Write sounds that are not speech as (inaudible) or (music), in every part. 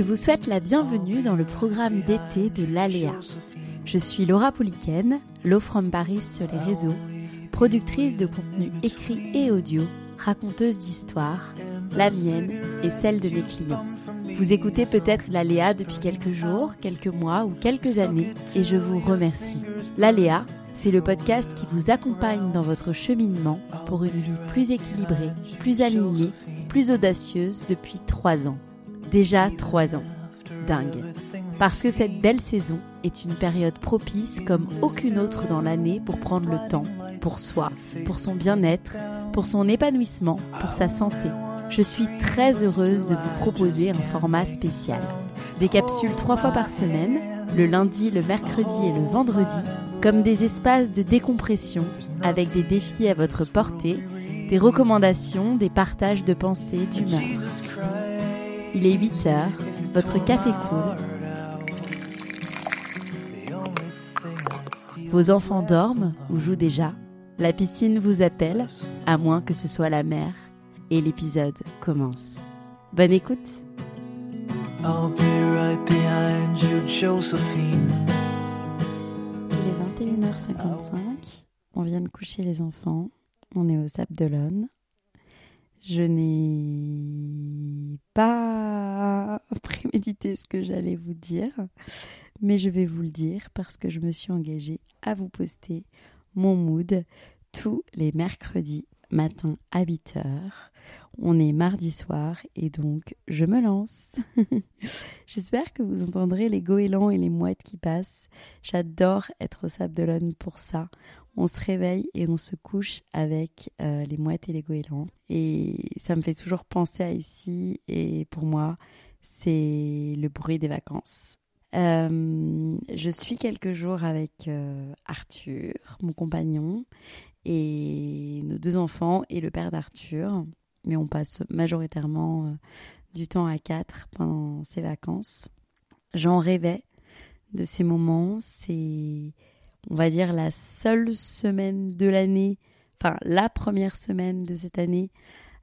Je vous souhaite la bienvenue dans le programme d'été de l'Aléa. Je suis Laura Poliken, Low from Paris sur les réseaux, productrice de contenu écrit et audio, raconteuse d'histoires, la mienne et celle de mes clients. Vous écoutez peut-être l'Aléa depuis quelques jours, quelques mois ou quelques années et je vous remercie. L'Aléa, c'est le podcast qui vous accompagne dans votre cheminement pour une vie plus équilibrée, plus alignée, plus audacieuse depuis trois ans. Déjà trois ans. Dingue. Parce que cette belle saison est une période propice comme aucune autre dans l'année pour prendre le temps, pour soi, pour son bien-être, pour son épanouissement, pour sa santé. Je suis très heureuse de vous proposer un format spécial. Des capsules trois fois par semaine, le lundi, le mercredi et le vendredi, comme des espaces de décompression avec des défis à votre portée, des recommandations, des partages de pensées, d'humeur. Il est 8 heures, votre café coule. Vos enfants dorment ou jouent déjà. La piscine vous appelle, à moins que ce soit la mer. Et l'épisode commence. Bonne écoute. I'll be right behind you, Josephine. Il est 21h55. On vient de coucher les enfants. On est au Sable d'Olonne. Je n'ai pas (laughs) prémédité ce que j'allais vous dire, mais je vais vous le dire parce que je me suis engagée à vous poster mon mood tous les mercredis matin à 8h. On est mardi soir et donc je me lance. (laughs) J'espère que vous entendrez les goélands et les mouettes qui passent. J'adore être au Sable pour ça on se réveille et on se couche avec euh, les mouettes et les goélands. Et ça me fait toujours penser à ici. Et pour moi, c'est le bruit des vacances. Euh, je suis quelques jours avec euh, Arthur, mon compagnon, et nos deux enfants et le père d'Arthur. Mais on passe majoritairement du temps à quatre pendant ces vacances. J'en rêvais de ces moments. C'est on va dire, la seule semaine de l'année, enfin la première semaine de cette année,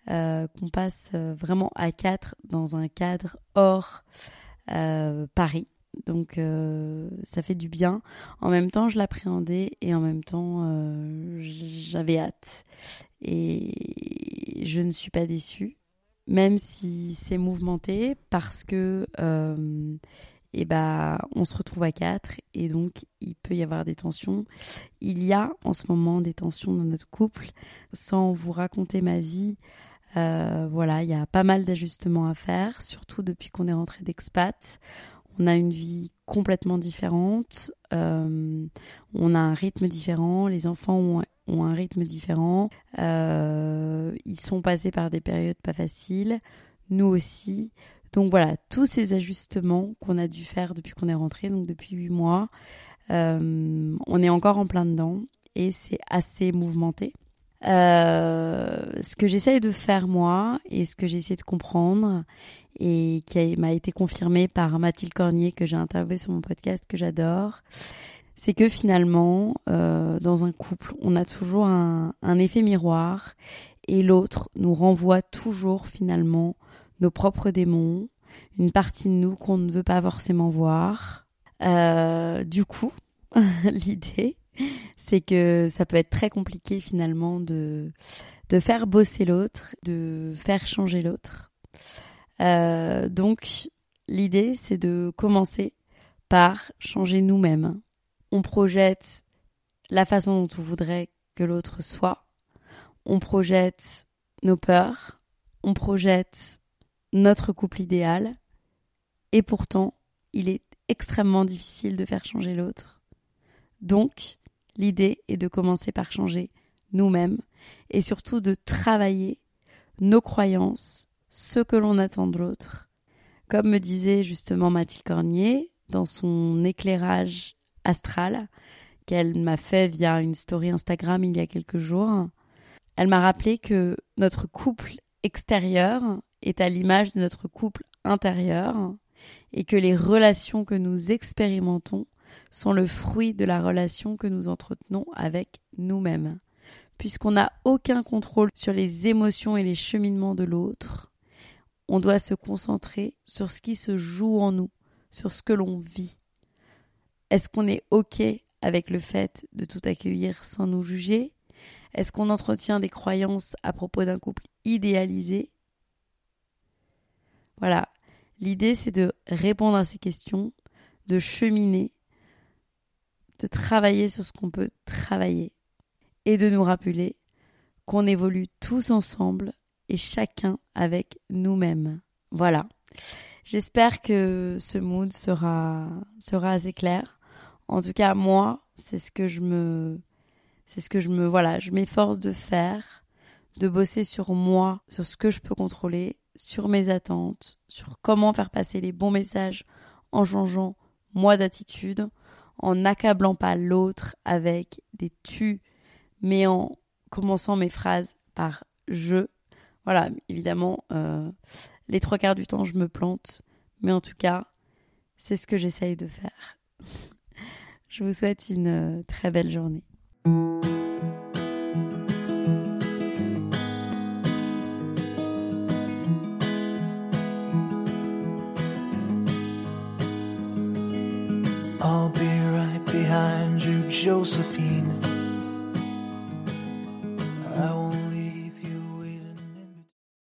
euh, qu'on passe euh, vraiment à quatre dans un cadre hors euh, Paris. Donc ça fait du bien. En même temps, je l'appréhendais et en même temps, j'avais hâte. Et je ne suis pas déçue, même si c'est mouvementé, parce que et bah on se retrouve à quatre et donc il peut y avoir des tensions. Il y a en ce moment des tensions dans notre couple. Sans vous raconter ma vie, euh, voilà, il y a pas mal d'ajustements à faire, surtout depuis qu'on est rentré d'expat. On a une vie complètement différente, euh, on a un rythme différent, les enfants ont, un rythme différent, euh, ils sont passés par des périodes pas faciles, nous aussi. Donc voilà, tous ces ajustements qu'on a dû faire depuis qu'on est rentré, donc depuis huit mois, euh, on est encore en plein dedans et c'est assez mouvementé. Euh, ce que j'essaye de faire moi et ce que j'ai essayé de comprendre et qui m'a été confirmé par Mathilde Cornier que j'ai interviewé sur mon podcast que j'adore, c'est que finalement, euh, dans un couple, on a toujours un, un effet miroir et l'autre nous renvoie toujours finalement nos propres démons, une partie de nous qu'on ne veut pas forcément voir. Euh, du coup, (laughs) l'idée, c'est que ça peut être très compliqué finalement de, de faire bosser l'autre, de faire changer l'autre. Euh, donc, l'idée, c'est de commencer par changer nous-mêmes. On projette la façon dont on voudrait que l'autre soit. On projette nos peurs. On projette notre couple idéal. Et pourtant, il est extrêmement difficile de faire changer l'autre. Donc, l'idée est de commencer par changer nous-mêmes et surtout de travailler nos croyances, ce que l'on attend de l'autre. Comme me disait justement Mathilde Cornier dans son éclairage astral qu'elle m'a fait via une story Instagram il y a quelques jours, elle m'a rappelé que notre couple extérieur est à l'image de notre couple intérieur et que les relations que nous expérimentons sont le fruit de la relation que nous entretenons avec nous-mêmes. Puisqu'on n'a aucun contrôle sur les émotions et les cheminements de l'autre, on doit se concentrer sur ce qui se joue en nous, sur ce que l'on vit. Est-ce qu'on est OK avec le fait de tout accueillir sans nous juger? Est-ce qu'on entretient des croyances à propos d'un couple idéalisé? Voilà, l'idée c'est de répondre à ces questions, de cheminer, de travailler sur ce qu'on peut travailler et de nous rappeler qu'on évolue tous ensemble et chacun avec nous-mêmes. Voilà. J'espère que ce mood sera, assez clair. En tout cas, moi, c'est ce que je c'est ce que je me, voilà, je m'efforce de faire, de bosser sur moi, sur ce que je peux contrôler, sur mes attentes, sur comment faire passer les bons messages en changeant moi d'attitude, en n'accablant pas l'autre avec des tu, mais en commençant mes phrases par je. Voilà, évidemment, euh, les trois quarts du temps, je me plante, mais en tout cas, c'est ce que j'essaye de faire. (laughs) je vous souhaite une euh, très belle journée. I'll be right behind you, Josephine.